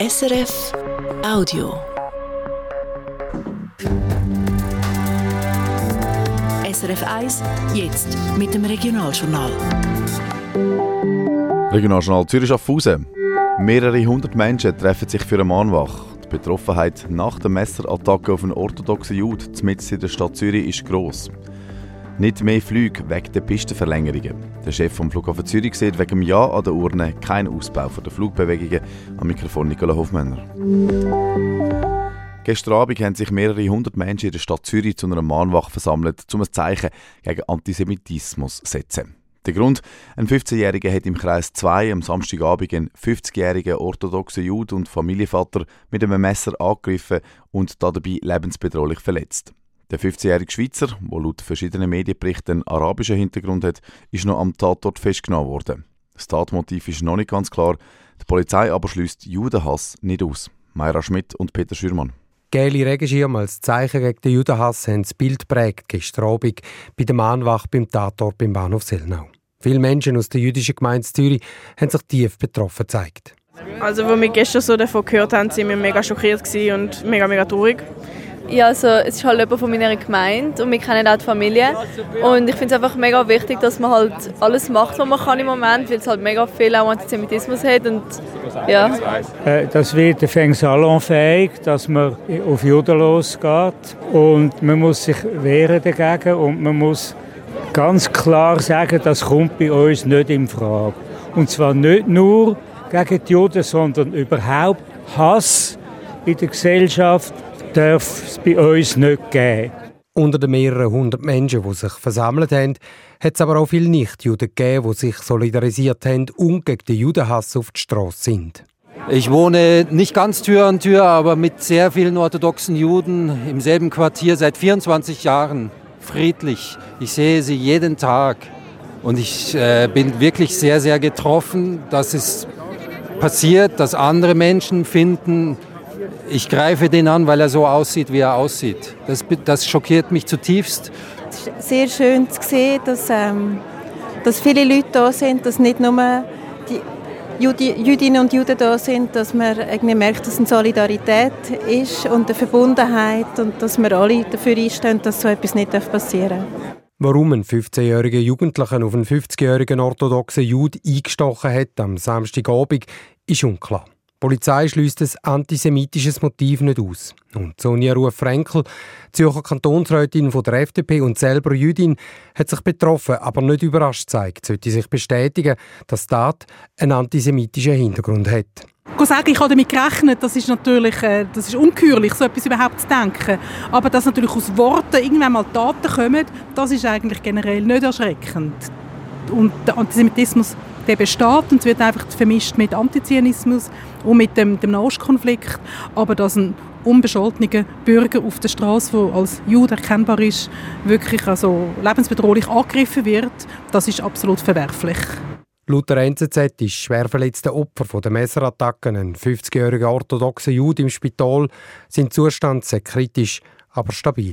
SRF Audio. SRF 1, jetzt mit dem Regionaljournal. Regionaljournal Zürich Schaffhausen. Mehrere hundert Menschen treffen sich für eine Mahnwache. Die Betroffenheit nach der Messerattacke auf einen orthodoxen Jude mitten in der Stadt Zürich ist gross. Nicht mehr Flüge wegen der Pistenverlängerungen. Der Chef vom Flughafen Zürich sieht wegen dem Ja an der Urne keinen Ausbau der Flugbewegungen. Am Mikrofon Nicola Hofmänner. Gestern Abend haben sich mehrere hundert Menschen in der Stadt Zürich zu einer Mahnwache versammelt, um ein Zeichen gegen Antisemitismus zu setzen. Der Grund, ein 15-Jähriger hat im Kreis 2 am Samstagabend einen 50-jährigen orthodoxen Jude und Familienvater mit einem Messer angegriffen und dabei lebensbedrohlich verletzt. Der 15-jährige Schweizer, der laut verschiedenen Medienberichten einen arabischen Hintergrund hat, ist noch am Tatort festgenommen worden. Das Tatmotiv ist noch nicht ganz klar, die Polizei aber schließt Judenhass nicht aus. Mayra Schmidt und Peter Schürmann. Gelbe Regenschirme als Zeichen gegen den Judenhass haben das Bild prägt gestern Abend bei der Mahnwache beim Tatort beim Bahnhof Selnau. Viele Menschen aus der jüdischen Gemeinde Zürich haben sich tief betroffen gezeigt. Also, als wir gestern so davon gehört haben, waren wir mega schockiert und mega, mega traurig. Ja, also es ist halt jemand von meiner Gemeinde und wir kennen auch die Familie. Und ich finde es einfach mega wichtig, dass man halt alles macht, was man kann im Moment, weil es halt mega viel auch Antisemitismus hat. Und, ja. Äh, das wird fängt salonfähig, dass man auf Juden losgeht und man muss sich wehren dagegen und man muss ganz klar sagen, das kommt bei uns nicht in Frage. Und zwar nicht nur gegen die Juden, sondern überhaupt Hass in der Gesellschaft darf es bei uns nicht geben. Unter den mehreren hundert Menschen, die sich versammelt haben, hat es aber auch viele Nichtjuden gegeben, die sich solidarisiert haben und gegen den Judenhass auf die Straße sind. Ich wohne nicht ganz Tür an Tür, aber mit sehr vielen orthodoxen Juden im selben Quartier seit 24 Jahren. Friedlich. Ich sehe sie jeden Tag. Und ich äh, bin wirklich sehr, sehr getroffen, dass es passiert, dass andere Menschen finden, ich greife den an, weil er so aussieht, wie er aussieht. Das, das schockiert mich zutiefst. Es ist sehr schön zu sehen, dass, ähm, dass viele Leute da sind, dass nicht nur die Judi Jüdinnen und Juden da sind, dass man irgendwie merkt, dass eine Solidarität ist und eine Verbundenheit und dass wir alle dafür einstehen, dass so etwas nicht passieren darf. Warum ein 15-jähriger Jugendlicher auf einen 50-jährigen orthodoxen Jude eingestochen hat am Samstagabend, ist unklar. Die Polizei schließt ein antisemitisches Motiv nicht aus. Und Sonja Ruhr-Frenkel, Zürcher Kantonsrätin von der FDP und selber Jüdin, hat sich betroffen, aber nicht überrascht gezeigt, sollte sich bestätigen, dass die Tat einen antisemitischen Hintergrund hat. Ich sagen, ich habe damit gerechnet, das ist natürlich äh, das ist ungeheuerlich, so etwas überhaupt zu denken. Aber dass natürlich aus Worten irgendwann mal Taten kommen, das ist eigentlich generell nicht erschreckend. Und der Antisemitismus der besteht und es wird einfach vermischt mit Antizionismus und mit dem, dem Nahostkonflikt. Aber dass ein unbescholtener Bürger auf der Straße, der als Jude erkennbar ist, wirklich also lebensbedrohlich angegriffen wird, das ist absolut verwerflich. Laut der NZZ ist schwer verletzte Opfer der Messerattacken ein 50-jähriger orthodoxer Jude im Spital. Sein Zustand sehr kritisch, aber stabil.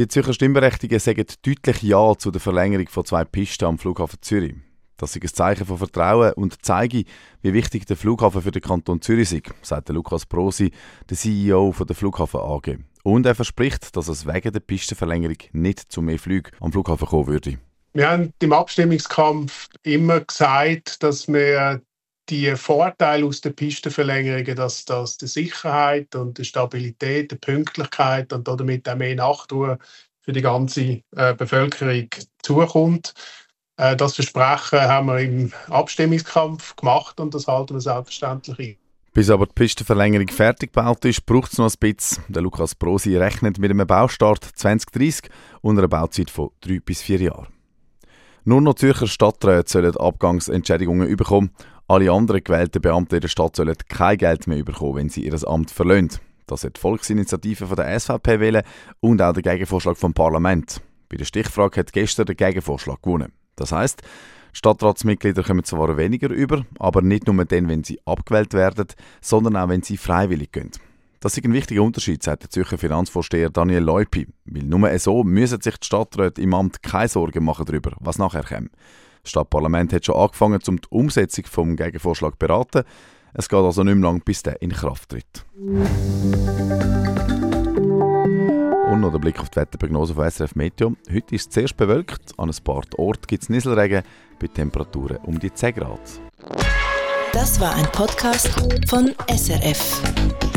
Die Zürcher Stimmberechtigten sagen deutlich Ja zu der Verlängerung von zwei Pisten am Flughafen Zürich. Das ist ein Zeichen von Vertrauen und zeige, wie wichtig der Flughafen für den Kanton Zürich ist, sagt Lukas Brosi, der CEO der Flughafen AG. Und er verspricht, dass es wegen der Pistenverlängerung nicht zu mehr Flügen am Flughafen kommen würde. Wir haben im Abstimmungskampf immer gesagt, dass wir die Vorteile aus der Pistenverlängerung, dass das die Sicherheit und die Stabilität, die Pünktlichkeit und damit auch mehr Nachtruhe für die ganze äh, Bevölkerung zukommt. Äh, das Versprechen haben wir im Abstimmungskampf gemacht und das halten wir selbstverständlich ein. Bis aber die Pistenverlängerung fertig gebaut ist, braucht es noch ein bisschen. Der Lukas Brosi rechnet mit einem Baustart 2030 und einer Bauzeit von drei bis vier Jahren. Nur noch Zürcher Stadträte sollen Abgangsentschädigungen bekommen. Alle anderen gewählten Beamten in der Stadt sollen kein Geld mehr bekommen, wenn sie ihr Amt verlöhnen. Das hat die Volksinitiative von der SVP wählen und auch der Gegenvorschlag vom Parlament. Bei der Stichfrage hat gestern der Gegenvorschlag gewonnen. Das heißt, Stadtratsmitglieder kommen zwar weniger über, aber nicht nur dann, wenn sie abgewählt werden, sondern auch, wenn sie freiwillig gehen. Das ist ein wichtiger Unterschied, sagt der Zürcher Finanzvorsteher Daniel Leupi. Weil nur so müssen sich die Stadträte im Amt keine Sorgen machen darüber, was nachher kommt. Das Stadtparlament hat schon angefangen, um die Umsetzung des Gegenvorschlags zu beraten. Es geht also nicht mehr lang, bis der in Kraft tritt. Und noch der Blick auf die Wetterprognose von SRF Meteo. Heute ist es zuerst bewölkt, an ein paar Orten gibt es Nieselregen bei Temperaturen um die 10 Grad. Das war ein Podcast von SRF.